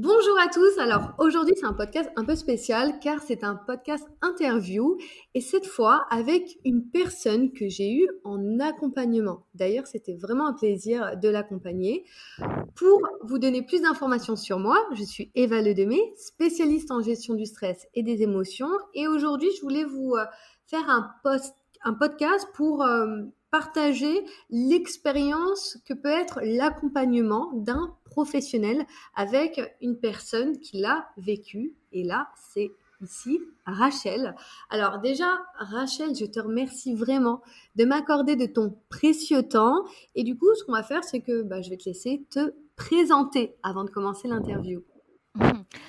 Bonjour à tous. Alors aujourd'hui c'est un podcast un peu spécial car c'est un podcast interview et cette fois avec une personne que j'ai eue en accompagnement. D'ailleurs c'était vraiment un plaisir de l'accompagner. Pour vous donner plus d'informations sur moi, je suis Eva Ledemé, spécialiste en gestion du stress et des émotions et aujourd'hui je voulais vous euh, faire un, podcast pour euh, partager l'expérience que peut être l'accompagnement d'un professionnel avec une personne qui l'a vécu. Et là, c'est ici Rachel. Alors déjà, Rachel, je te remercie vraiment de m'accorder de ton précieux temps. Et du coup, ce qu'on va faire, c'est que bah, je vais te laisser te présenter avant de commencer l'interview.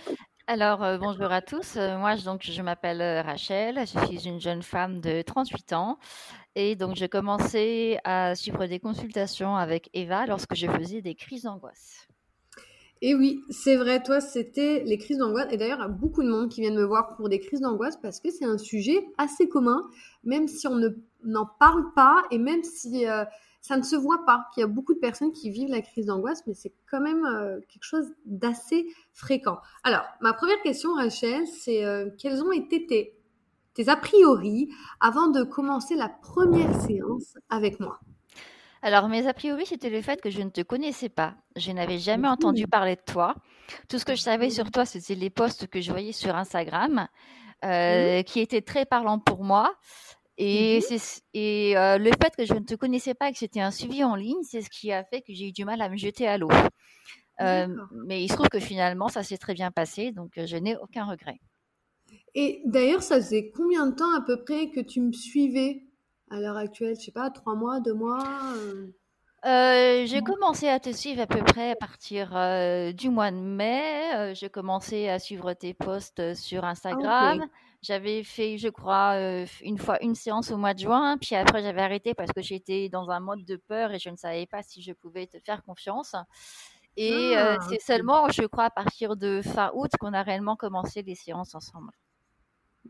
Alors, euh, bonjour à tous. Euh, moi, donc, je m'appelle euh, Rachel. Je suis une jeune femme de 38 ans. Et donc, j'ai commencé à suivre des consultations avec Eva lorsque je faisais des crises d'angoisse. Et oui, c'est vrai, toi, c'était les crises d'angoisse. Et d'ailleurs, il y a beaucoup de monde qui viennent me voir pour des crises d'angoisse parce que c'est un sujet assez commun, même si on n'en parle pas et même si euh, ça ne se voit pas, qu'il y a beaucoup de personnes qui vivent la crise d'angoisse, mais c'est quand même euh, quelque chose d'assez fréquent. Alors, ma première question, Rachel, c'est euh, quels ont été tes, tes a priori avant de commencer la première séance avec moi? Alors, mes a priori, c'était le fait que je ne te connaissais pas. Je n'avais jamais entendu parler de toi. Tout ce que je savais sur toi, c'était les posts que je voyais sur Instagram, euh, qui étaient très parlants pour moi. Et, et euh, le fait que je ne te connaissais pas et que c'était un suivi en ligne, c'est ce qui a fait que j'ai eu du mal à me jeter à l'eau. Euh, mais il se trouve que finalement, ça s'est très bien passé, donc je n'ai aucun regret. Et d'ailleurs, ça faisait combien de temps à peu près que tu me suivais à l'heure actuelle? Je sais pas, trois mois, deux mois euh? Euh, j'ai commencé à te suivre à peu près à partir euh, du mois de mai. j'ai commencé à suivre tes posts sur ah, Instagram. J'avais fait, je crois, une fois une séance au mois de juin, puis après j'avais arrêté parce que j'étais dans un mode de peur et je ne savais pas si je pouvais te faire confiance. Et ah, c'est seulement, je crois, à partir de fin août qu'on a réellement commencé les séances ensemble.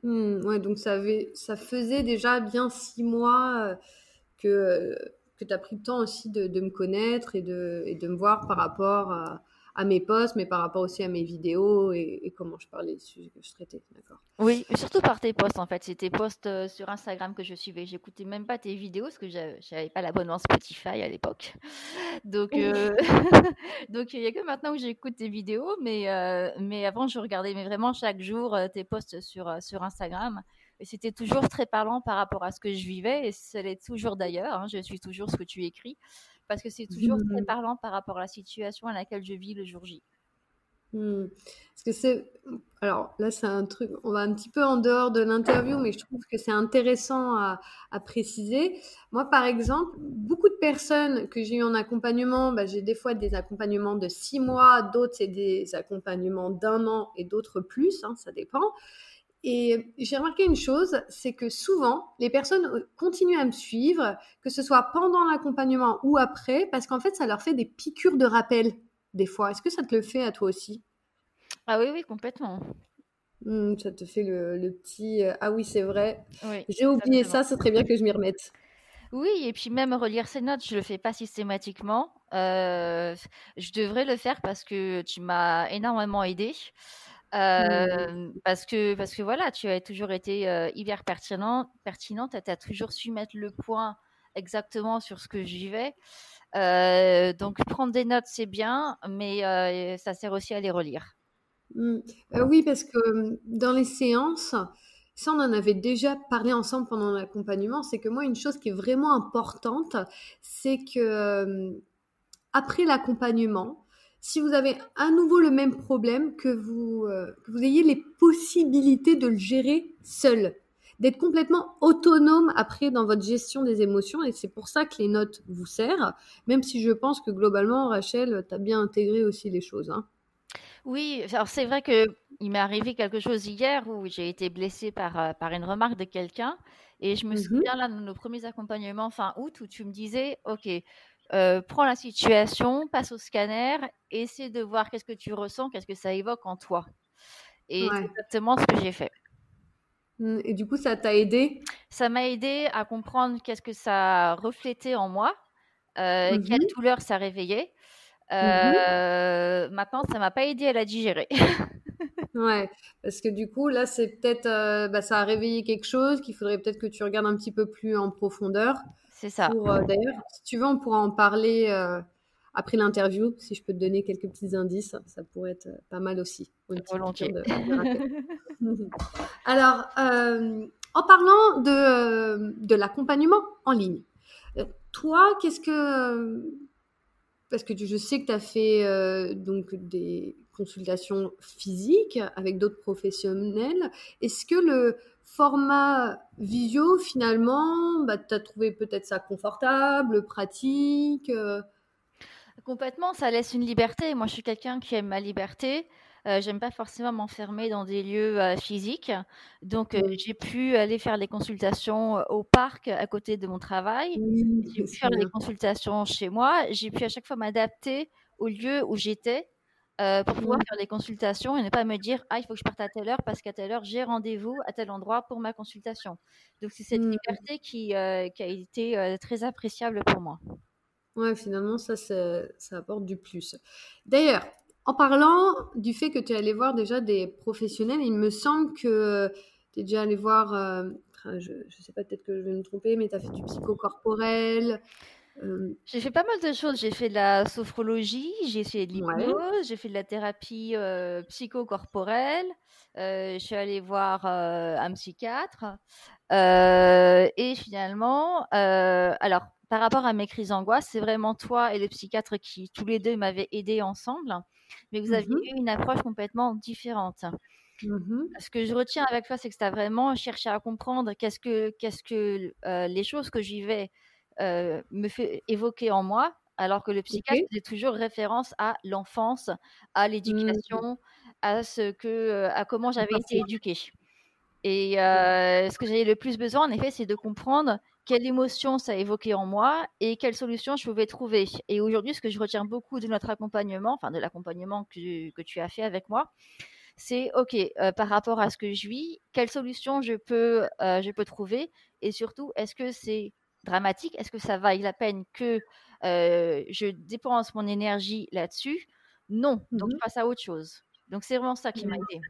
Mmh, ouais, donc ça, avait, ça faisait déjà bien six mois euh, que, que tu as pris le temps aussi de, de me connaître et de, et de me voir par rapport à, à mes posts, mais par rapport aussi à mes vidéos et, comment je parlais des sujets que je traitais. D'accord. Oui, surtout par tes posts en fait. C'était tes posts euh, sur Instagram que je suivais. J'écoutais même pas tes vidéos parce que j'avais pas l'abonnement Spotify à l'époque. Donc, euh, donc il y a que maintenant où j'écoute tes vidéos, mais euh, mais avant je regardais mais vraiment chaque jour tes posts sur sur Instagram. Et c'était toujours très parlant par rapport à ce que je vivais, et ça l'est toujours d'ailleurs. Hein. je suis toujours ce que tu écris parce que c'est toujours très mmh. parlant par rapport à la situation à laquelle je vis le jour J. Mmh. Parce que c'est. Alors là, c'est un truc. On va un petit peu en dehors de l'interview, mais je trouve que c'est intéressant à, préciser. Moi, par exemple, beaucoup de personnes que j'ai eu en accompagnement, bah, j'ai des fois des accompagnements de six mois, d'autres, c'est des accompagnements d'un an et d'autres plus, hein, ça dépend. Et j'ai remarqué une chose, c'est que souvent, les personnes euh, continuent à me suivre, que ce soit pendant l'accompagnement ou après, parce qu'en fait, ça leur fait des piqûres de rappel, des fois. Est-ce que ça te le fait à toi aussi? Ah oui, oui, complètement. Mmh, ça te fait le, petit euh, Ah oui, c'est vrai. j'ai oublié ça, c'est très bien que je m'y remette. Oui, et puis même relire ces notes, je le fais pas systématiquement. Euh, je devrais le faire parce que tu m'as énormément aidé. Mmh. parce que parce que voilà, tu as toujours été hyper pertinent, pertinente, tu as toujours su mettre le point exactement sur ce que j'y vais. donc prendre des notes c'est bien, mais ça sert aussi à les relire. Mmh. oui, parce que dans les séances, ça on en avait déjà parlé ensemble pendant l'accompagnement, c'est que moi une chose qui est vraiment importante, c'est que après l'accompagnement, si vous avez à nouveau le même problème, que vous, euh, que vous ayez les possibilités de le gérer seul, d'être complètement autonome après dans votre gestion des émotions. Et c'est pour ça que les notes vous servent, même si je pense que globalement, Rachel, tu as bien intégré aussi les choses. Hein. Oui, alors c'est vrai que il m'est arrivé quelque chose hier où j'ai été blessée par, euh, par une remarque de quelqu'un. Et je me mmh souviens là de nos premiers accompagnements fin août où tu me disais, OK, euh, prends la situation, passe au scanner, essaie de voir qu'est-ce que tu ressens, qu'est-ce que ça évoque en toi. Et c'est exactement ce que j'ai fait. Mmh, et du coup, ça t'a aidé? Ça m'a aidé à comprendre qu'est-ce que ça reflétait en moi, euh, mmh quelle douleur ça réveillait. Mmh maintenant, ça m'a pas aidé à la digérer. Ouais, parce que du coup, là, c'est peut-être, bah, ça a réveillé quelque chose qu'il faudrait peut-être que tu regardes un petit peu plus en profondeur. C'est ça. d'ailleurs, si tu veux, on pourra en parler après l'interview, si je peux te donner quelques petits indices, ça pourrait être pas mal aussi. Volontiers. Alors, en parlant de, de l'accompagnement en ligne, toi, qu'est-ce que parce que je sais que tu as fait euh, donc des consultations physiques avec d'autres professionnels. Est-ce que le format visio, finalement, bah, tu as trouvé peut-être ça confortable, pratique euh? Complètement, ça laisse une liberté. Moi, je suis quelqu'un qui aime ma liberté. Euh, j'aime pas forcément m'enfermer dans des lieux euh, physiques. Donc, euh, j'ai pu aller faire les consultations au parc à côté de mon travail. j'ai pu faire les consultations chez moi. J'ai pu à chaque fois m'adapter au lieu où j'étais pour pouvoir faire les consultations et ne pas me dire ah il faut que je parte à telle heure parce qu'à telle heure j'ai rendez-vous à tel endroit pour ma consultation. Donc c'est cette mmh. liberté qui, qui a été très appréciable pour moi. Ouais, finalement ça ça apporte du plus. D'ailleurs, en parlant du fait que tu es allé voir déjà des professionnels, il me semble que tu es déjà allé voir, euh, je ne sais pas, peut-être que je vais me tromper, mais tu as fait du psychocorporel. Euh. J'ai fait pas mal de choses. J'ai fait de la sophrologie, j'ai fait de l'hypnose, j'ai fait de la thérapie euh, psychocorporelle. je suis allée voir un psychiatre. et finalement, alors, par rapport à mes crises d'angoisse, c'est vraiment toi et le psychiatre qui, tous les deux, m'avaient aidé ensemble mais vous aviez mmh eu une approche complètement différente. Mmh Ce que je retiens avec toi, c'est que tu as vraiment cherché à comprendre qu'est-ce que, qu'est-ce que les choses que j'y vais euh, me fait évoquer en moi, alors que le psychiatre faisait toujours référence à l'enfance, à mmh l'éducation, à ce que, euh, à comment j'avais été éduquée. Et ce que j'avais le plus besoin, en effet, c'est de comprendre quelle émotion ça évoquait en moi et quelle solution je pouvais trouver. Et aujourd'hui, ce que je retiens beaucoup de notre accompagnement, enfin de l'accompagnement que, tu as fait avec moi, c'est OK, euh, par rapport à ce que je vis, quelle solution je peux, euh, je peux trouver et surtout, est-ce que c'est dramatique Est-ce que ça vaille la peine que euh, je dépense mon énergie là-dessus? Non, donc je mmh passe à autre chose. Donc c'est vraiment ça qui m'a aidé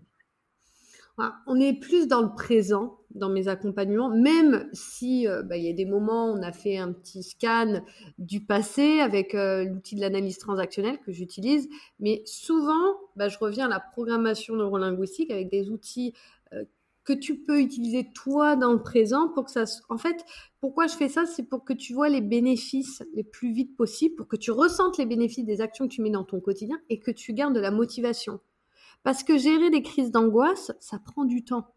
on est plus dans le présent dans mes accompagnements, même si euh, bah, il y a des moments où on a fait un petit scan du passé avec euh, l'outil de l'analyse transactionnelle que j'utilise, mais souvent, bah, je reviens à la programmation neurolinguistique avec des outils euh, que tu peux utiliser toi dans le présent pour que ça. En fait, pourquoi je fais ça, c'est pour que tu vois les bénéfices les plus vite possible, pour que tu ressentes les bénéfices des actions que tu mets dans ton quotidien et que tu gardes de la motivation. Parce que gérer des crises d'angoisse, ça prend du temps.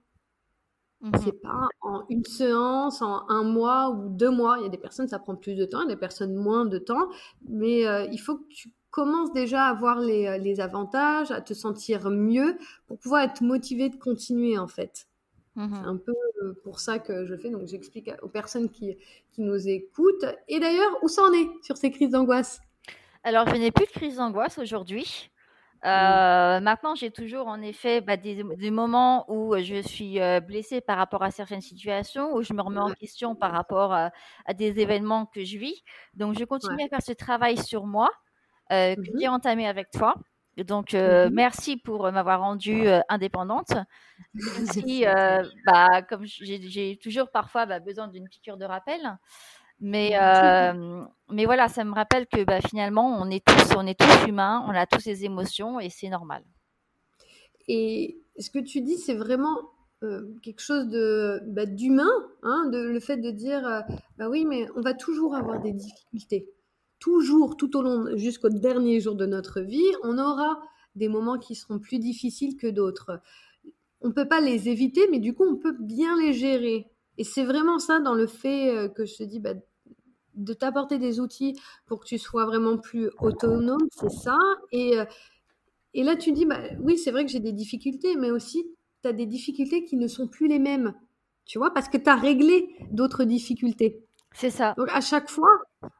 Mmh c'est pas en une séance, en un mois ou deux mois. Il y a des personnes, ça prend plus de temps, il y a des personnes moins de temps. Mais euh, il faut que tu commences déjà à voir les, euh, les, avantages, à te sentir mieux pour pouvoir être motivé de continuer en fait. Mmh c'est un peu euh, pour ça que je fais. Donc j'explique aux personnes qui, qui nous écoutent. Et d'ailleurs, où ça en est sur ces crises d'angoisse? Alors je n'ai plus de crise d'angoisse aujourd'hui. Mmh. Euh, maintenant, j'ai toujours en effet bah, des, moments où je suis blessée par rapport à certaines situations, où je me remets en question par rapport à, des événements que je vis. Donc, je continue à faire ce travail sur moi que mmh j'ai entamé avec toi. Donc, mmh merci pour m'avoir rendue indépendante. Merci, bah, comme j'ai toujours parfois bah, besoin d'une piqûre de rappel. Mais, euh, mais voilà, ça me rappelle que bah, finalement, on est tous, on est tous humains, on a tous ces émotions et c'est normal. Et ce que tu dis, c'est vraiment euh, quelque chose de bah, d'humain, hein, de, le fait de dire, euh, bah oui, mais on va toujours avoir des difficultés. Toujours, tout au long, jusqu'au dernier jour de notre vie, on aura des moments qui seront plus difficiles que d'autres. On ne peut pas les éviter, mais du coup, on peut bien les gérer. Et c'est vraiment ça dans le fait que je te dis, bah, de t'apporter des outils pour que tu sois vraiment plus autonome, c'est ça. Et, euh, et là, tu dis, bah, oui, c'est vrai que j'ai des difficultés, mais aussi, tu as des difficultés qui ne sont plus les mêmes, tu vois, parce que tu as réglé d'autres difficultés. C'est ça. Donc, à chaque fois,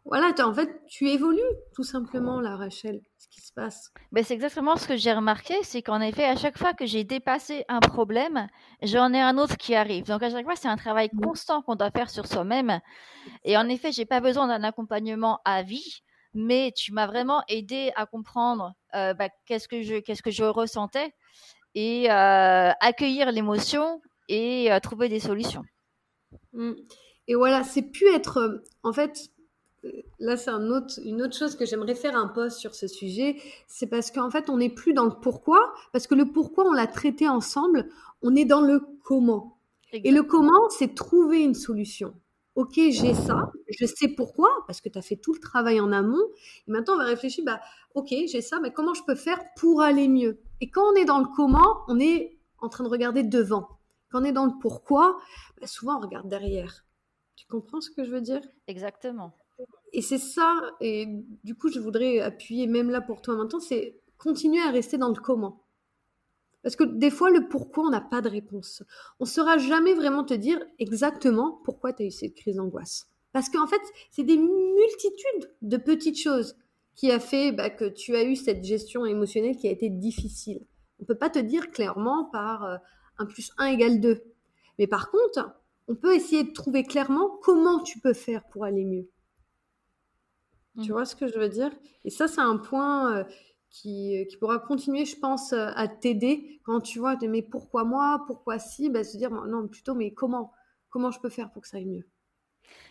voilà, en fait, tu évolues tout simplement, là, Rachel qui se passe. Ben, c'est exactement ce que j'ai remarqué, c'est qu'en effet, à chaque fois que j'ai dépassé un problème, j'en ai un autre qui arrive. Donc à chaque fois, c'est un travail mmh. constant qu'on doit faire sur soi-même. Et en effet, j'ai pas besoin d'un accompagnement à vie. mais tu m'as vraiment aidé à comprendre euh, bah, qu'est-ce que je qu'est-ce que je ressentais et euh, accueillir l'émotion et trouver des solutions. Mmh. Et voilà, c'est pu être en fait là, c'est un autre, une autre chose que j'aimerais faire un post sur ce sujet. C'est parce qu'en fait, on n'est plus dans le pourquoi, parce que le pourquoi, on l'a traité ensemble. On est dans le comment. Et le comment, c'est trouver une solution. Ok, j'ai ça, je sais pourquoi, parce que tu as fait tout le travail en amont. Et maintenant, on va réfléchir, bah, ok, j'ai ça, mais comment je peux faire pour aller mieux? Et quand on est dans le comment, on est en train de regarder devant. Quand on est dans le pourquoi, bah, souvent on regarde derrière. Tu comprends ce que je veux dire? Exactement et c'est ça, et du coup, je voudrais appuyer même là pour toi maintenant, c'est continuer à rester dans le comment. Parce que des fois, le pourquoi, on n'a pas de réponse. On ne saura jamais vraiment te dire exactement pourquoi tu as eu cette crise d'angoisse. Parce qu'en fait, c'est des multitudes de petites choses qui a fait bah, que tu as eu cette gestion émotionnelle qui a été difficile. On ne peut pas te dire clairement par 1 euh, plus 1 égale 2. Mais par contre, on peut essayer de trouver clairement comment tu peux faire pour aller mieux. Tu mmh. vois ce que je veux dire? Et ça, c'est un point euh, qui, qui, pourra continuer, je pense, euh, à t'aider quand tu vois, mais pourquoi moi? Pourquoi si? Bah, Se dire, non, plutôt, mais comment? Comment je peux faire pour que ça aille mieux?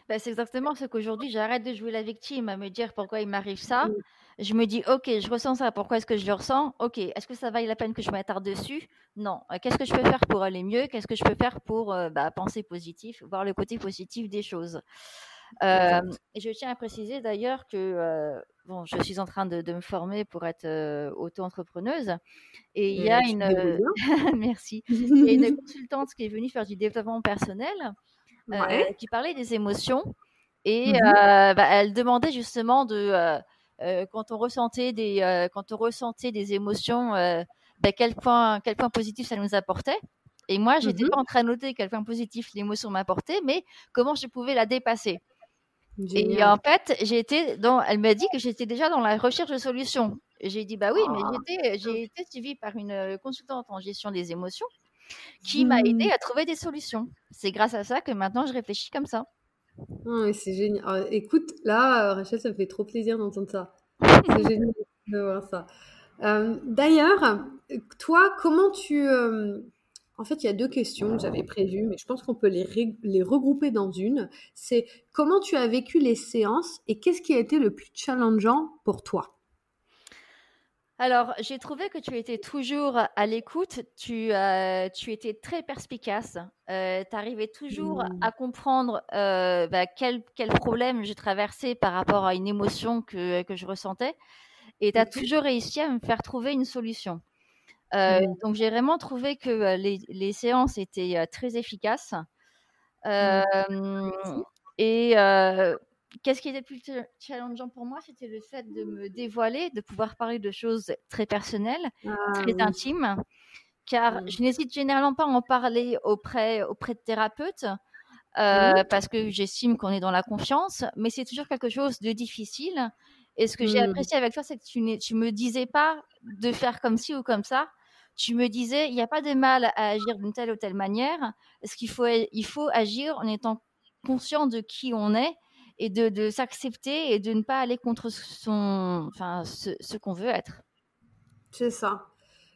Bah, c'est exactement ce qu'aujourd'hui j'arrête de jouer la victime, à me dire pourquoi il m'arrive ça. Mmh. Je me dis, ok, je ressens ça, pourquoi est-ce que je le ressens? Ok, est-ce que ça vaille la peine que je m'attarde dessus? Non. Euh, qu'est-ce que je peux faire pour aller mieux? Qu'est-ce que je peux faire pour bah, penser positif, voir le côté positif des choses? euh, et je tiens à préciser d'ailleurs que euh, bon, je suis en train de, me former pour être euh, auto-entrepreneuse et il y a une merci une consultante qui est venue faire du développement personnel qui parlait des émotions et mmh bah, elle demandait justement de quand on ressentait des quand on ressentait des émotions bah, quel point quel point positif ça nous apportait et moi, j'étais mmh pas en train de noter quel point positif l'émotion m'apportait, mais comment je pouvais la dépasser. Et en fait, j'ai été dans, elle m'a dit que j'étais déjà dans la recherche de solutions. J'ai dit bah oui, mais ah, j'ai été suivie par une euh, consultante en gestion des émotions qui m'a aidé mmh. à trouver des solutions. C'est grâce à ça que maintenant je réfléchis comme ça. Oh, c'est génial. Ah, écoute, là, euh, Rachel, ça me fait trop plaisir d'entendre ça. C'est génial de voir ça. Euh, d'ailleurs, toi, comment tu en fait, il y a deux questions que j'avais prévues, mais je pense qu'on peut les, les, regrouper dans une. C'est comment tu as vécu les séances et qu'est-ce qui a été le plus challengeant pour toi? Alors, j'ai trouvé que tu étais toujours à l'écoute, tu, euh, tu étais très perspicace, euh, tu arrivais toujours mmh. à comprendre euh, bah, quel, quel, problème je traversais par rapport à une émotion que, que je ressentais, et tu as toujours réussi à me faire trouver une solution. Euh, mmh. Donc j'ai vraiment trouvé que euh, les, les séances étaient euh, très efficaces. Mmh. et qu'est-ce qui était plus challengeant pour moi, c'était le fait de me dévoiler, de pouvoir parler de choses très personnelles, ah très intimes, car mmh. je n'hésite généralement pas à en parler auprès, auprès de thérapeutes. parce que j'estime qu'on est dans la confiance, mais c'est toujours quelque chose de difficile. Et ce que j'ai apprécié avec toi, c'est que tu, tu me disais pas de faire comme ci ou comme ça, tu me disais, il n'y a pas de mal à agir d'une telle ou telle manière. Ce qu'il faut, il faut agir en étant conscient de qui on est et de, s'accepter et de ne pas aller contre son, enfin, ce, qu'on veut être. C'est ça.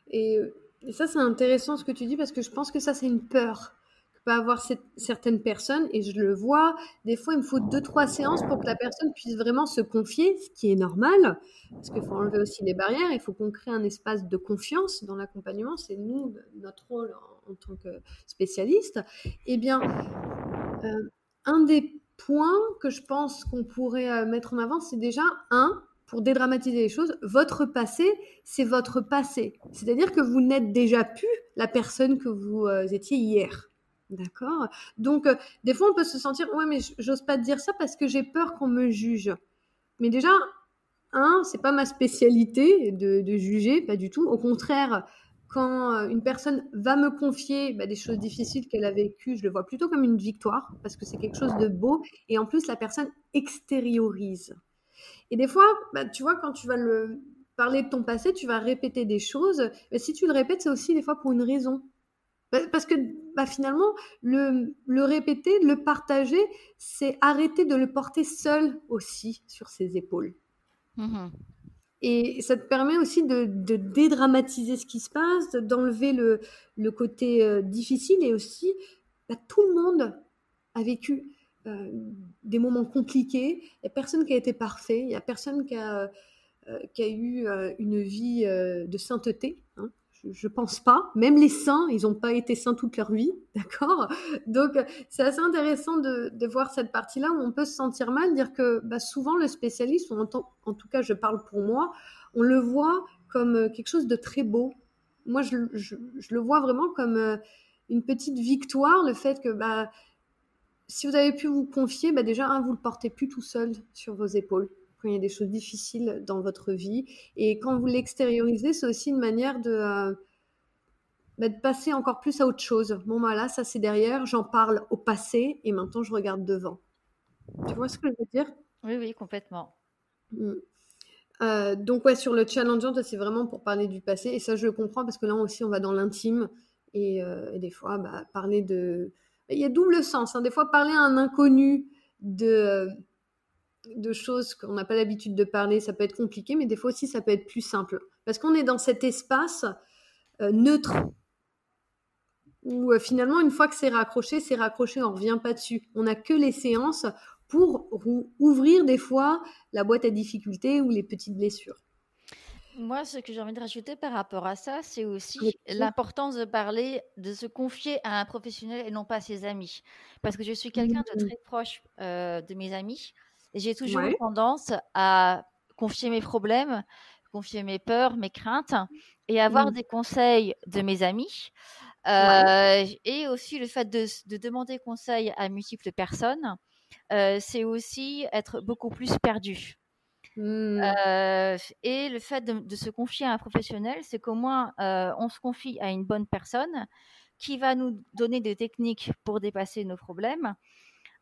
Et, et ça, c'est intéressant ce que tu dis parce que je pense que ça, c'est une peur avoir certaines personnes, et je le vois, des fois il me faut deux, trois séances pour que la personne puisse vraiment se confier, ce qui est normal, parce qu'il faut enlever aussi les barrières, il faut qu'on crée un espace de confiance dans l'accompagnement, c'est nous, notre rôle en, tant que spécialiste. Eh bien, euh, un des points que je pense qu'on pourrait euh, mettre en avant, c'est déjà, un, pour dédramatiser les choses, votre passé, c'est votre passé. C'est-à-dire que vous n'êtes déjà plus la personne que vous euh, étiez hier. D'accord Donc, euh, des fois, on peut se sentir, ouais, mais j'ose pas te dire ça parce que j'ai peur qu'on me juge. Mais déjà, un, c'est pas ma spécialité de, juger, pas du tout. Au contraire, quand euh, une personne va me confier bah, des choses difficiles qu'elle a vécues, je le vois plutôt comme une victoire parce que c'est quelque chose de beau et en plus, la personne extériorise. Et des fois, bah, tu vois, quand tu vas le parler de ton passé, tu vas répéter des choses. Mais si tu le répètes, c'est aussi des fois pour une raison. Parce que bah, finalement, le, le, répéter, le partager, c'est arrêter de le porter seul aussi sur ses épaules. Mmh et ça te permet aussi de, dédramatiser ce qui se passe, d'enlever le, le, côté euh, difficile et aussi, bah, tout le monde a vécu euh, des moments compliqués. Il n'y a personne qui a été parfait, il n'y a personne qui a, euh, qui a eu une vie de sainteté. Hein je pense pas. Même les saints, ils n'ont pas été saints toute leur vie, d'accord? Donc, c'est assez intéressant de, voir cette partie-là où on peut se sentir mal, dire que bah, souvent le spécialiste, ou en, en, tout cas, je parle pour moi, on le voit comme euh, quelque chose de très beau. Moi, je, le vois vraiment comme euh, une petite victoire, le fait que bah, si vous avez pu vous confier, bah, déjà, un, vous le portez plus tout seul sur vos épaules il y a des choses difficiles dans votre vie. Et quand vous l'extériorisez, c'est aussi une manière de, euh, bah, de, passer encore plus à autre chose. Bon, voilà, ça c'est derrière, j'en parle au passé et maintenant je regarde devant. Tu vois ce que je veux dire? Oui, oui, complètement. Mm. Euh, donc, ouais, sur le challengeant, c'est vraiment pour parler du passé. Et ça, je le comprends parce que là aussi, on va dans l'intime. Et, euh, des fois, bah, parler de. Il y a double sens. Hein. Des fois, parler à un inconnu de de choses qu'on n'a pas l'habitude de parler, ça peut être compliqué, mais des fois aussi ça peut être plus simple. Parce qu'on est dans cet espace euh, neutre où euh, finalement une fois que c'est raccroché, c'est raccroché, on ne revient pas dessus. On n'a que les séances pour ouvrir des fois la boîte à difficultés ou les petites blessures. Moi, ce que j'ai envie de rajouter par rapport à ça, c'est aussi l'importance de parler, de se confier à un professionnel et non pas à ses amis. Parce que je suis quelqu'un de très proche euh, de mes amis j'ai toujours tendance à confier mes problèmes, confier mes peurs, mes craintes et avoir mmh. des conseils de mes amis. Euh, et aussi le fait de, demander conseil à multiples personnes, euh, c'est aussi être beaucoup plus perdu. Mmh. Euh, et le fait de, se confier à un professionnel, c'est qu'au moins on se confie à une bonne personne qui va nous donner des techniques pour dépasser nos problèmes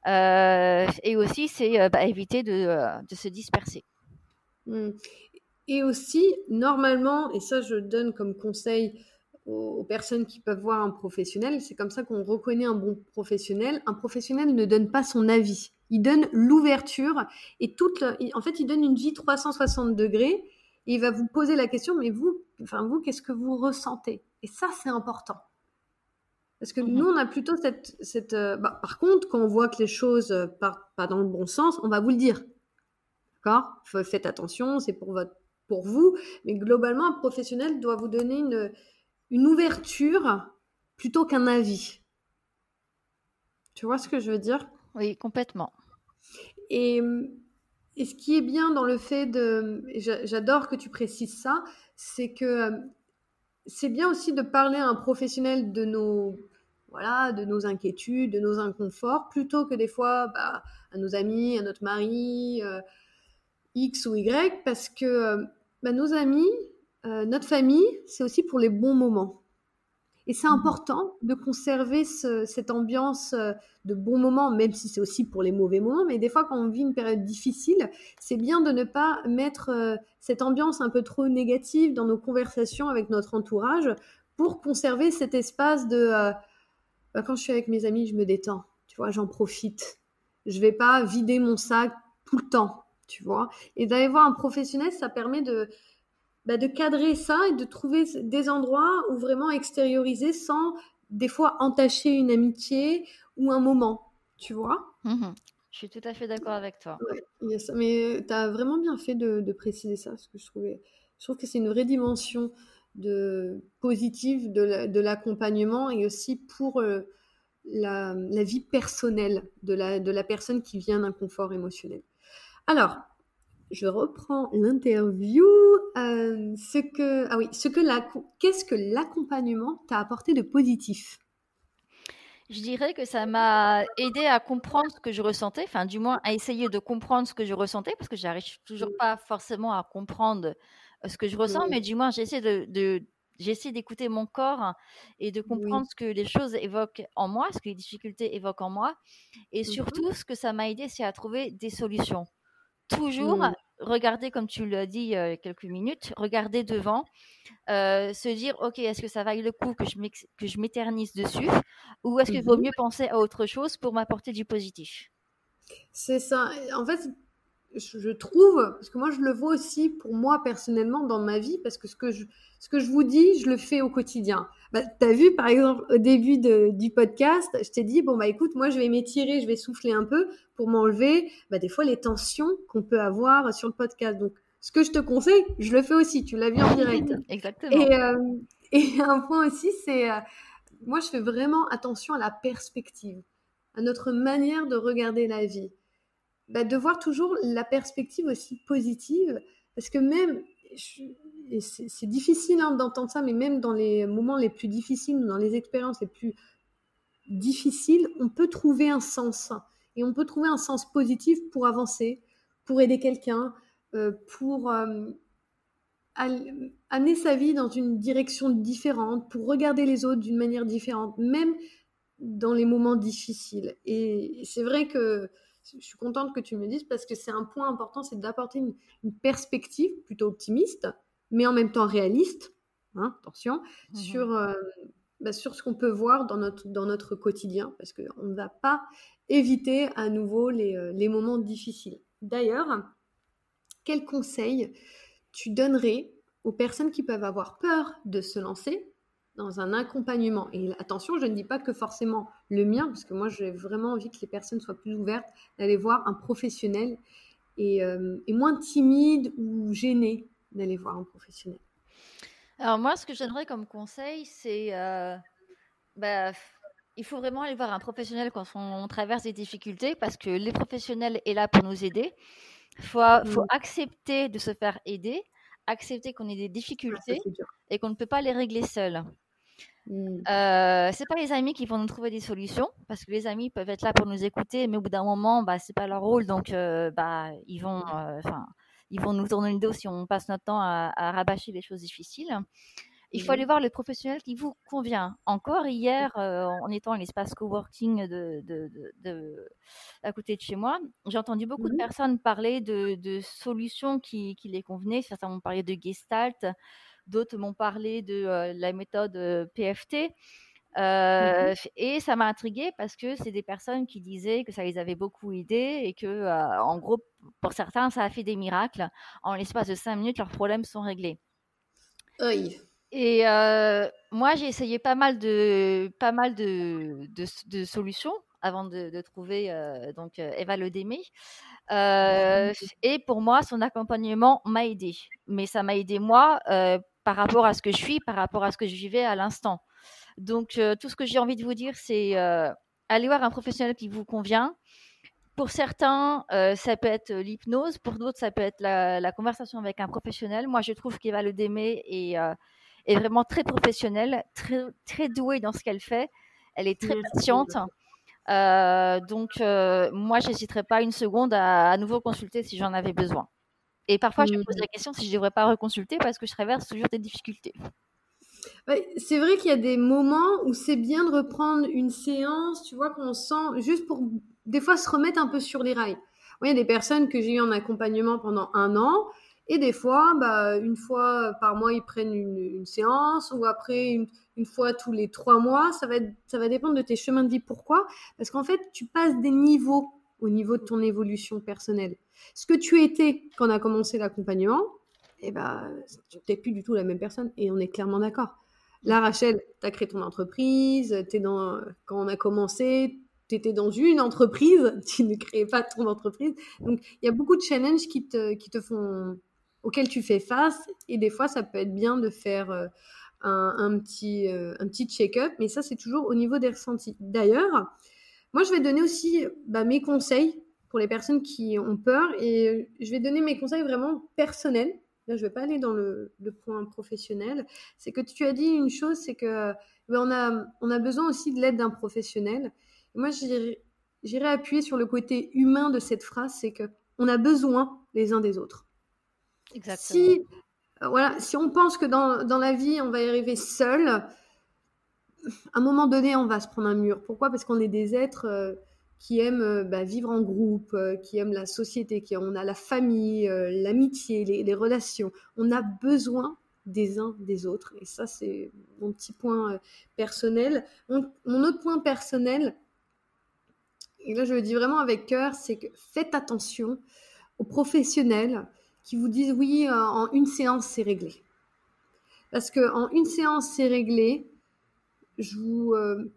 et aussi, c'est euh, bah, éviter de, euh, de, se disperser. Mmh. Et aussi, normalement, et ça je donne comme conseil aux, personnes qui peuvent voir un professionnel, c'est comme ça qu'on reconnaît un bon professionnel. Un professionnel ne donne pas son avis, il donne l'ouverture et en fait, il donne une vie 360 degrés. Et il va vous poser la question, mais vous, enfin vous, qu'est-ce que vous ressentez? Et ça, c'est important. Parce que mmh nous, on a plutôt cette... cette euh, bah, par contre, quand on voit que les choses euh, partent pas dans le bon sens, on va vous le dire. D'accord? Faites attention, c'est pour, votre, pour vous. Mais globalement, un professionnel doit vous donner une, une ouverture plutôt qu'un avis. Tu vois ce que je veux dire? Oui, complètement. Et, et, ce qui est bien dans le fait de... J'adore que tu précises ça, c'est que euh, c'est bien aussi de parler à un professionnel de nos voilà, de nos inquiétudes, de nos inconforts, plutôt que des fois bah, à nos amis, à notre mari, euh, X ou Y, parce que euh, bah, nos amis, euh, notre famille, c'est aussi pour les bons moments. Et c'est mmh important de conserver cette ambiance de bons moments, même si c'est aussi pour les mauvais moments. Mais des fois, quand on vit une période difficile, c'est bien de ne pas mettre cette ambiance un peu trop négative dans nos conversations avec notre entourage pour conserver cet espace de quand je suis avec mes amis, je me détends. Tu vois, j'en profite. Je vais pas vider mon sac tout le temps, tu vois. Et d'aller voir un professionnel, ça permet de, bah, de cadrer ça et de trouver des endroits où vraiment extérioriser sans des fois entacher une amitié ou un moment, tu vois. Mmh je suis tout à fait d'accord avec toi. Mais tu as vraiment bien fait de, préciser ça, parce que je, trouvais, je trouve que c'est une vraie dimension de positive de l'accompagnement et aussi pour euh, la, vie personnelle de la, de la personne qui vient d'un confort émotionnel. Alors, je reprends l'interview. Euh, ce que, ah oui, ce que la, qu'est-ce que l'accompagnement t'a apporté de positif? Je dirais que ça m'a aidé à comprendre ce que je ressentais, enfin du moins à essayer de comprendre ce que je ressentais, parce que j'arrive toujours pas forcément à comprendre ce que je ressens, mais du moins j'essaie de, j'essaie d'écouter mon corps et de comprendre ce que les choses évoquent en moi, ce que les difficultés évoquent en moi. Et mmh surtout, ce que ça m'a aidé, c'est à trouver des solutions. Toujours mmh. regarder, comme tu l'as dit il y a quelques minutes, regarder devant, se dire, OK, est-ce que ça vaille le coup que je m'éternise dessus ou est-ce qu'il vaut mmh mieux penser à autre chose pour m'apporter du positif? C'est ça. En fait, je trouve, parce que moi je le vois aussi pour moi personnellement dans ma vie, parce que ce que je, ce que je vous dis, je le fais au quotidien. Bah, tu as vu par exemple au début de, du podcast, je t'ai dit, bon bah écoute, moi je vais m'étirer, je vais souffler un peu pour m'enlever bah, des fois les tensions qu'on peut avoir sur le podcast. Donc ce que je te conseille, je le fais aussi, tu l'as vu en direct. Exactement. Et, euh, et un point aussi, c'est, euh, moi je fais vraiment attention à la perspective, à notre manière de regarder la vie bah, de voir toujours la perspective aussi positive, parce que même, c'est difficile hein, d'entendre ça, mais même dans les moments les plus difficiles, dans les expériences les plus difficiles, on peut trouver un sens, et on peut trouver un sens positif pour avancer, pour aider quelqu'un, euh, pour euh, amener sa vie dans une direction différente, pour regarder les autres d'une manière différente, même dans les moments difficiles. Et c'est vrai que je suis contente que tu me dises parce que c'est un point important, c'est d'apporter une, perspective plutôt optimiste, mais en même temps réaliste, hein, attention, mmh sur, euh, bah, sur ce qu'on peut voir dans notre, dans notre quotidien, parce qu'on ne va pas éviter à nouveau les, euh, les moments difficiles. D'ailleurs, quel conseil tu donnerais aux personnes qui peuvent avoir peur de se lancer dans un accompagnement. Et attention, je ne dis pas que forcément le mien, parce que moi j'ai vraiment envie que les personnes soient plus ouvertes d'aller voir un professionnel et, euh, moins timides ou gênées d'aller voir un professionnel. Alors moi, ce que j'aimerais comme conseil, c'est euh, bah, il faut vraiment aller voir un professionnel quand on, traverse des difficultés, parce que les professionnels est là pour nous aider. Il faut, faut mmh. accepter de se faire aider accepter qu'on ait des difficultés et qu'on ne peut pas les régler seul. Mmh. Euh, c'est pas les amis qui vont nous trouver des solutions parce que les amis peuvent être là pour nous écouter, mais au bout d'un moment, bah c'est pas leur rôle, donc euh, bah ils vont, euh, ils vont nous tourner le dos si on passe notre temps à, rabâcher les choses difficiles. Il faut aller mmh. voir le professionnel qui vous convient. Encore hier, en étant à l'espace coworking de, de, de, à côté de chez moi, j'ai entendu beaucoup de mmh. personnes parler de, de solutions qui, qui, les convenaient. Certains m'ont parlé de Gestalt, D'autres m'ont parlé de la méthode PFT. Mmh et ça m'a intriguée parce que c'est des personnes qui disaient que ça les avait beaucoup aidés et que, en gros, pour certains, ça a fait des miracles. En l'espace de cinq minutes, leurs problèmes sont réglés. Oui. Et moi, j'ai essayé pas mal de, pas mal de, de, solutions avant de, trouver donc Eva Ledémé. et pour moi, son accompagnement m'a aidé. Mais ça m'a aidé moi par rapport à ce que je suis, par rapport à ce que je vivais à l'instant. Donc, euh, tout ce que j'ai envie de vous dire, c'est euh, aller voir un professionnel qui vous convient. Pour certains, euh, ça peut être l'hypnose. Pour d'autres, ça peut être la, conversation avec un professionnel. Moi, je trouve qu'Eva Le Démé est, est vraiment très professionnelle, très, très douée dans ce qu'elle fait. Elle est très patiente. donc, moi, j'hésiterai pas une seconde à, à nouveau consulter si j'en avais besoin. Et parfois, je me pose mmh. la question si je ne devrais pas reconsulter parce que je traverse toujours des difficultés. c'est vrai qu'il y a des moments où c'est bien de reprendre une séance, tu vois, qu'on sent juste pour des fois se remettre un peu sur les rails. il y a des personnes que j'ai eu en accompagnement pendant un an et des fois, bah, une fois par mois, ils prennent une, séance ou après une, une, fois tous les trois mois. Ça va, ça va dépendre de tes chemins de vie. Pourquoi? Parce qu'en fait, tu passes des niveaux au niveau de ton évolution personnelle. Ce que tu étais quand on a commencé l'accompagnement, eh ben, tu n'es plus du tout la même personne et on est clairement d'accord. Là, Rachel, tu as créé ton entreprise, es dans, quand on a commencé, tu étais dans une entreprise, tu ne créais pas ton entreprise. Donc, il y a beaucoup de challenges qui te, qui te font, auxquels tu fais face et des fois, ça peut être bien de faire euh, un, un, petit, euh, un petit check-up, mais ça, c'est toujours au niveau des ressentis. D'ailleurs, moi, je vais donner aussi bah, mes conseils pour les personnes qui ont peur et je vais donner mes conseils vraiment personnels. Là, je ne vais pas aller dans le, point professionnel. C'est que tu as dit une chose, c'est que bah, on, a, on a besoin aussi de l'aide d'un professionnel. moi, j'irai appuyer sur le côté humain de cette phrase, c'est que on a besoin les uns des autres. Exactement. Si, voilà, si on pense que dans, dans la vie, on va y arriver seul, à un moment donné, on va se prendre un mur. Pourquoi? Parce qu'on est des êtres euh, qui aiment euh, bah, vivre en groupe, euh, qui aiment la société, qui on a la famille, l'amitié, les, relations. On a besoin des uns des autres. Et ça, c'est mon petit point personnel. Mon, autre point personnel, et là je le dis vraiment avec cœur, c'est que faites attention aux professionnels qui vous disent oui, en une séance, c'est réglé. Parce qu'en une séance, c'est réglé, je vous, euh,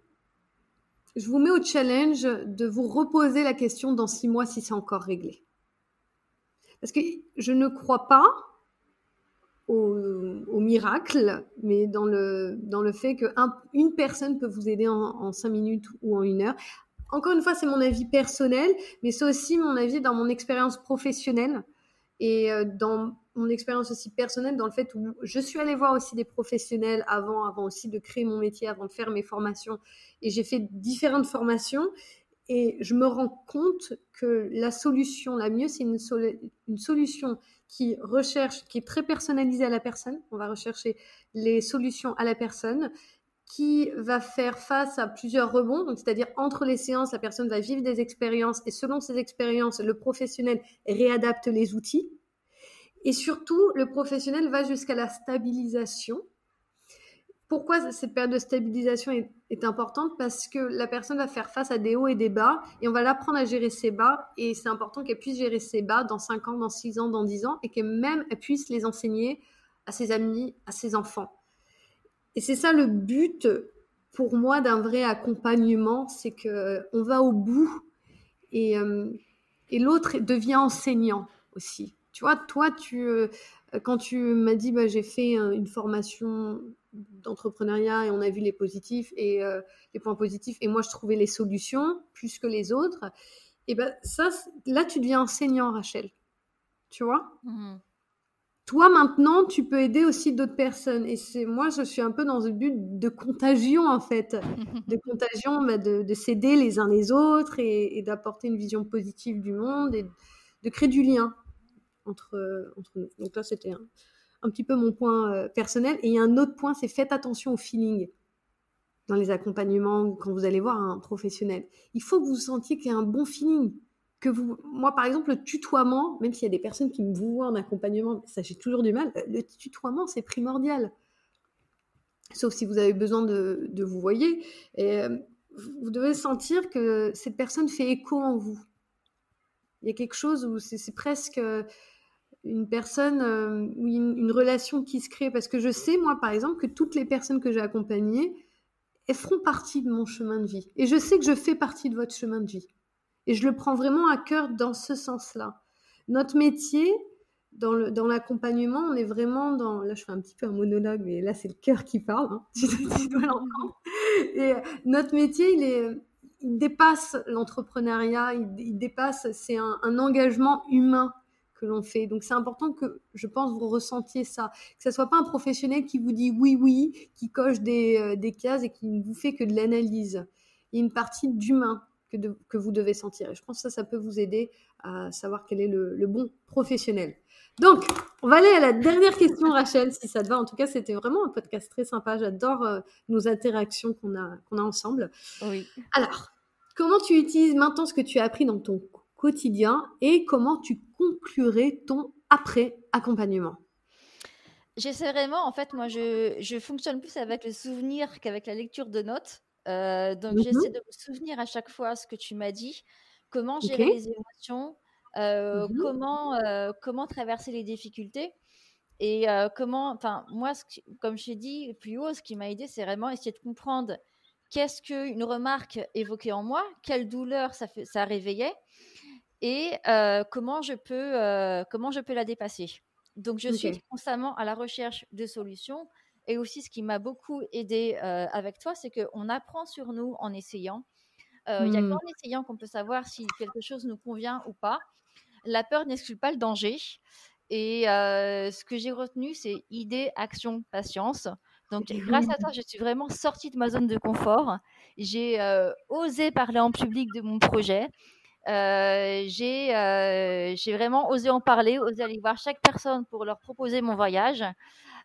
je vous mets au challenge de vous reposer la question dans six mois si c'est encore réglé. Parce que je ne crois pas au, miracle, mais dans le, dans le fait qu'une personne peut vous aider en, en cinq minutes ou en une heure. Encore une fois, c'est mon avis personnel, mais c'est aussi mon avis dans mon expérience professionnelle et euh, dans mon expérience aussi personnelle, dans le fait où je suis allée voir aussi des professionnels avant, avant aussi de créer mon métier, avant de faire mes formations. Et j'ai fait différentes formations et je me rends compte que la solution la mieux, c'est une, une, solution qui recherche, qui est très personnalisée à la personne. On va rechercher les solutions à la personne qui va faire face à plusieurs rebonds. C'est-à-dire entre les séances, la personne va vivre des expériences et selon ces expériences, le professionnel réadapte les outils. Et surtout, le professionnel va jusqu'à la stabilisation. Pourquoi cette période de stabilisation est, est, importante? Parce que la personne va faire face à des hauts et des bas et on va l'apprendre à gérer ses bas. Et c'est important qu'elle puisse gérer ses bas dans 5 ans, dans 6 ans, dans 10 ans et qu'elle même elle puisse les enseigner à ses amis, à ses enfants. Et c'est ça le but pour moi d'un vrai accompagnement, c'est que on va au bout et, euh, l'autre devient enseignant aussi. Tu vois, toi, tu, euh, quand tu m'as dit, bah, j'ai fait une formation d'entrepreneuriat et on a vu les positifs et euh, les points positifs, et moi je trouvais les solutions plus que les autres. Et ben ça, là, tu deviens enseignant, Rachel. Tu vois? Mmh toi maintenant, tu peux aider aussi d'autres personnes. Et c'est moi, je suis un peu dans le but de contagion en fait, de contagion, bah, de, s'aider les uns les autres et, d'apporter une vision positive du monde et de créer du lien entre, entre nous. Donc là, c'était un, petit peu mon point euh, personnel. Et il y a un autre point, c'est faites attention au feeling dans les accompagnements quand vous allez voir un professionnel. Il faut que vous sentiez qu'il y a un bon feeling que moi par exemple, le tutoiement, même s'il y a des personnes qui me voient en accompagnement, ça j'ai toujours du mal, le tutoiement c'est primordial. Sauf si vous avez besoin de, vous voyer. Et euh, vous devez sentir que cette personne fait écho en vous. Il y a quelque chose où c'est presque une personne euh, ou une, une, relation qui se crée. Parce que je sais, moi par exemple, que toutes les personnes que j'ai accompagnées, elles feront partie de mon chemin de vie. Et je sais que je fais partie de votre chemin de vie. Et je le prends vraiment à cœur dans ce sens-là. Notre métier, dans l'accompagnement, on est vraiment dans. Là, je fais un petit peu un monologue, mais là, c'est le cœur qui parle. Hein. tu, dois l'entendre. Euh, notre métier, il, dépasse l'entrepreneuriat, il, dépasse. C'est un, engagement humain que l'on fait. Donc, c'est important que, je pense, vous ressentiez ça. Que ce soit pas un professionnel qui vous dit oui, oui, qui coche des, euh, des cases et qui ne vous fait que de l'analyse. Il y a une partie d'humain que, vous devez sentir. Et je pense que ça, ça peut vous aider à savoir quel est le, bon professionnel. Donc, on va aller à la dernière question, Rachel, si ça te va. En tout cas, c'était vraiment un podcast très sympa. J'adore euh, nos interactions qu'on a, qu'on a ensemble. Oui. Alors, comment tu utilises maintenant ce que tu as appris dans ton quotidien et comment tu conclurais ton après-accompagnement J'essaie vraiment, en fait, moi, je, je fonctionne plus avec le souvenir qu'avec la lecture de notes. Euh, donc, mmh j'essaie de me souvenir à chaque fois ce que tu m'as dit, comment gérer les émotions, euh, mmh comment, euh, comment traverser les difficultés. Et comment, enfin, moi, comme je t'ai dit plus haut, ce qui m'a aidé, c'est vraiment essayer de comprendre qu'est-ce qu'une remarque évoquait en moi, quelle douleur ça, fait, ça réveillait, et comment, je peux, comment je peux la dépasser. Donc, je suis constamment à la recherche de solutions et aussi, ce qui m'a beaucoup aidé euh, avec toi, c'est qu'on apprend sur nous en essayant. Euh, il n'y a mmh. qu'en essayant qu'on peut savoir si quelque chose nous convient ou pas. La peur n'exclut pas le danger. Et euh, ce que j'ai retenu, c'est idée, action, patience. Donc, grâce à toi, je suis vraiment sortie de ma zone de confort. J'ai osé parler en public de mon projet. j'ai vraiment osé en parler, osé aller voir chaque personne pour leur proposer mon voyage.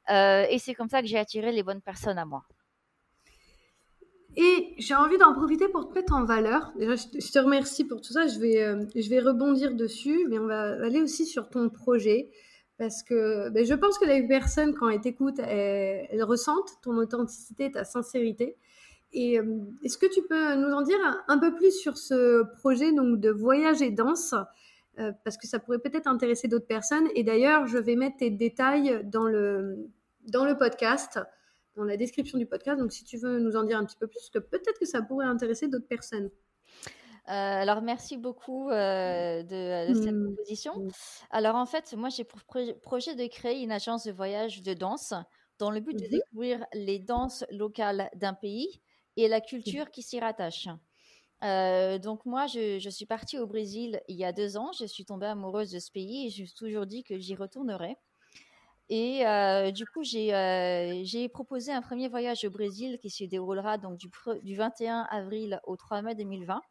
Euh, et c'est comme ça que j'ai attiré les bonnes personnes à moi. Et j'ai envie d'en profiter pour te mettre en valeur. Déjà, je te remercie pour tout ça. Je vais, euh, je vais rebondir dessus, mais on va aller aussi sur ton projet. Parce que ben, je pense que les personnes, quand elles t'écoutent, elles, ressentent ton authenticité, ta sincérité. Et euh, est-ce que tu peux nous en dire un, peu plus sur ce projet donc, de voyage et danse? Parce que ça pourrait peut-être intéresser d'autres personnes. Et d'ailleurs, je vais mettre tes détails dans le, dans le podcast, dans la description du podcast. Donc, si tu veux nous en dire un petit peu plus, que peut-être que ça pourrait intéresser d'autres personnes. alors, merci beaucoup de, cette mmh. proposition. Alors, en fait, moi, j'ai pour projet de créer une agence de voyage de danse dans le but de mmh découvrir les danses locales d'un pays et la culture qui s'y rattache. Euh, donc moi, je, suis partie au Brésil il y a deux ans. Je suis tombée amoureuse de ce pays et j'ai toujours dit que j'y retournerais. Et euh, du coup, euh, j'ai proposé un premier voyage au Brésil qui se déroulera donc du, du 21 avril au 3 mai 2020.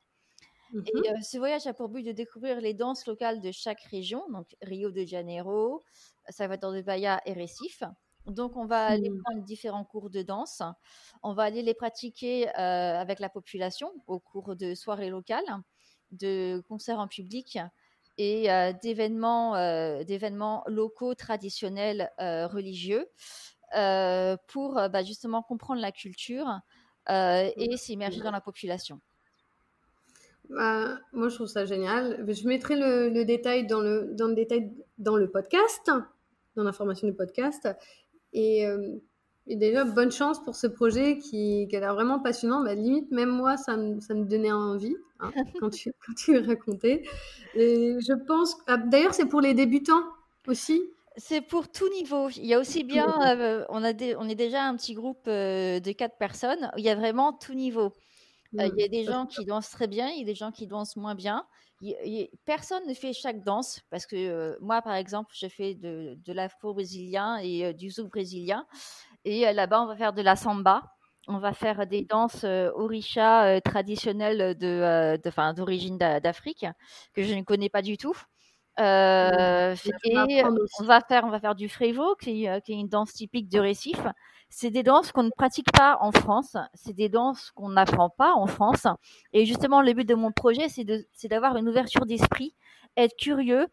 Mmh et ce voyage a pour but de découvrir les danses locales de chaque région, donc Rio de Janeiro, Salvador de Bahia et Recife. Donc, on va aller mmh. prendre différents cours de danse. On va aller les pratiquer euh, avec la population au cours de soirées locales, de concerts en public et euh, d'événements, euh, d'événements locaux traditionnels religieux pour bah, justement comprendre la culture et s'immerger dans la population. Bah, moi, je trouve ça génial. Je mettrai le, détail dans le, dans le détail dans le podcast, dans l'information du podcast. Euh, et, déjà, bonne chance pour ce projet qui, qui a l'air vraiment passionnant. Bah, limite, même moi, ça me, ça me donnait envie hein, quand, tu, quand tu racontais. Et je pense. Ah, d'ailleurs, c'est pour les débutants aussi. C'est pour tout niveau. Il y a aussi bien, euh, on, a on est déjà un petit groupe euh, de quatre personnes. Il y a vraiment tout niveau. il y a des gens qui dansent très bien, il y a des gens qui dansent moins bien personne ne fait chaque danse parce que moi, par exemple, je fais de, de l'afro-brésilien et du zouk brésilien. Et là-bas, on va faire de la samba. On va faire des danses orisha traditionnelles d'origine d'Afrique que je ne connais pas du tout. Mmh. et on va faire, on va faire du frévo, qui, qui, est une danse typique de Récif. C'est des danses qu'on ne pratique pas en France, c'est des danses qu'on n'apprend pas en France. Et justement, le but de mon projet, c'est d'avoir une ouverture d'esprit, être curieux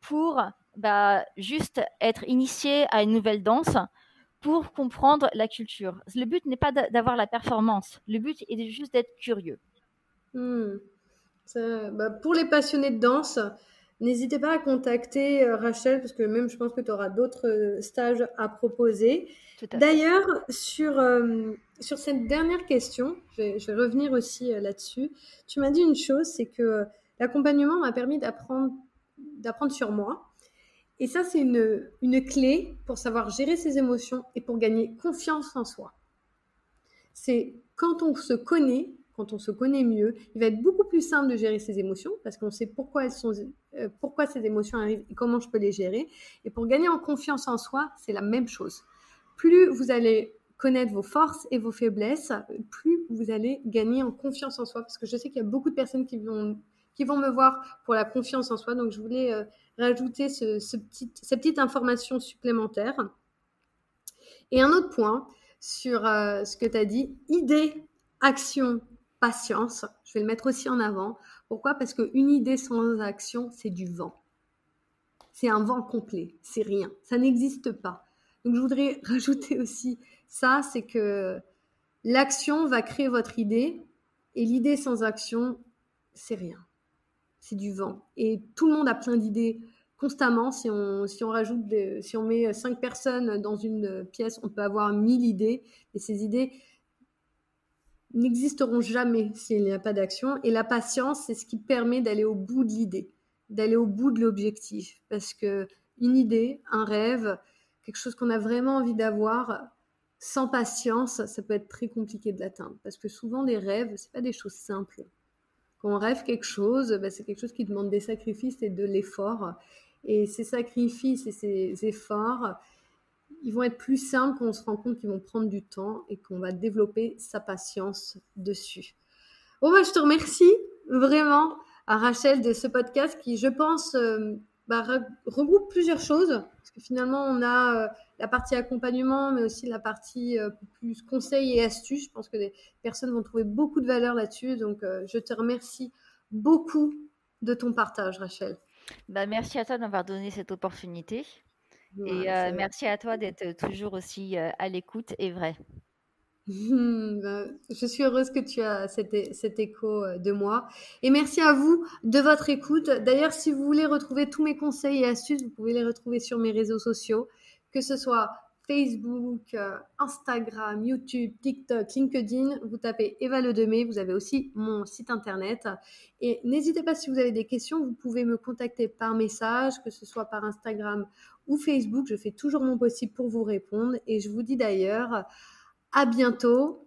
pour bah, juste être initié à une nouvelle danse pour comprendre la culture. Le but n'est pas d'avoir la performance, le but est juste d'être curieux. Hmm. Bah, pour les passionnés de danse, n'hésitez pas à contacter euh, Rachel parce que même je pense que tu auras d'autres euh, stages à proposer. D'ailleurs, sur, euh, sur cette dernière question, je vais, revenir aussi euh, là-dessus. Tu m'as dit une chose, c'est que l'accompagnement m'a permis d'apprendre, d'apprendre sur moi. Et ça, c'est une, une clé pour savoir gérer ses émotions et pour gagner confiance en soi. C'est quand on se connaît, quand on se connaît mieux, il va être beaucoup plus simple de gérer ses émotions parce qu'on sait pourquoi elles sont, euh, pourquoi ces émotions arrivent et comment je peux les gérer. Et pour gagner en confiance en soi, c'est la même chose plus vous allez connaître vos forces et vos faiblesses, plus vous allez gagner en confiance en soi. Parce que je sais qu'il y a beaucoup de personnes qui vont, qui vont me voir pour la confiance en soi. Donc, je voulais euh, rajouter ce, petit, cette petite information supplémentaire. Et un autre point sur euh, ce que tu as dit, idée, action, patience. Je vais le mettre aussi en avant. Pourquoi? Parce qu'une idée sans action, c'est du vent. C'est un vent complet, c'est rien. Ça n'existe pas. Donc je voudrais rajouter aussi ça, c'est que l'action va créer votre idée et l'idée sans action, c'est rien. C'est du vent. Et tout le monde a plein d'idées constamment. Si on, si on rajoute, si on met cinq personnes dans une pièce, on peut avoir mille idées. Et ces idées n'existeront jamais s'il n'y a pas d'action. Et la patience, c'est ce qui permet d'aller au bout de l'idée, d'aller au bout de l'objectif. Parce que une idée, un rêve, quelque chose qu'on a vraiment envie d'avoir, sans patience, ça peut être très compliqué de l'atteindre. Parce que souvent, les rêves, c'est pas des choses simples. Quand on rêve quelque chose, bah, c'est quelque chose qui demande des sacrifices et de l'effort. Et ces sacrifices et ces efforts, ils vont être plus simples quand on se rend compte qu'ils vont prendre du temps et qu'on va développer sa patience dessus. Bon, bah, je te remercie vraiment à Rachel de ce podcast qui, je pense, euh, bah, regroupe plusieurs choses. Parce que finalement, on a euh, la partie accompagnement, mais aussi la partie euh, plus conseil et astuces. Je pense que les personnes vont trouver beaucoup de valeur là-dessus. Donc, je te remercie beaucoup de ton partage, Rachel. Bah, merci à toi d'avoir donné cette opportunité. Et merci à toi d'être toujours aussi à l'écoute et vrai. Ben, je suis heureuse que tu as cet, cet, écho euh, de moi. Et merci à vous de votre écoute. D'ailleurs, si vous voulez retrouver tous mes conseils et astuces, vous pouvez les retrouver sur mes réseaux sociaux, que ce soit Facebook, euh, Instagram, YouTube, TikTok, LinkedIn. Vous tapez Eva Le Demé. Vous avez aussi mon site internet. Et n'hésitez pas si vous avez des questions, vous pouvez me contacter par message, que ce soit par Instagram ou Facebook. Je fais toujours mon possible pour vous répondre. Et je vous dis d'ailleurs à bientôt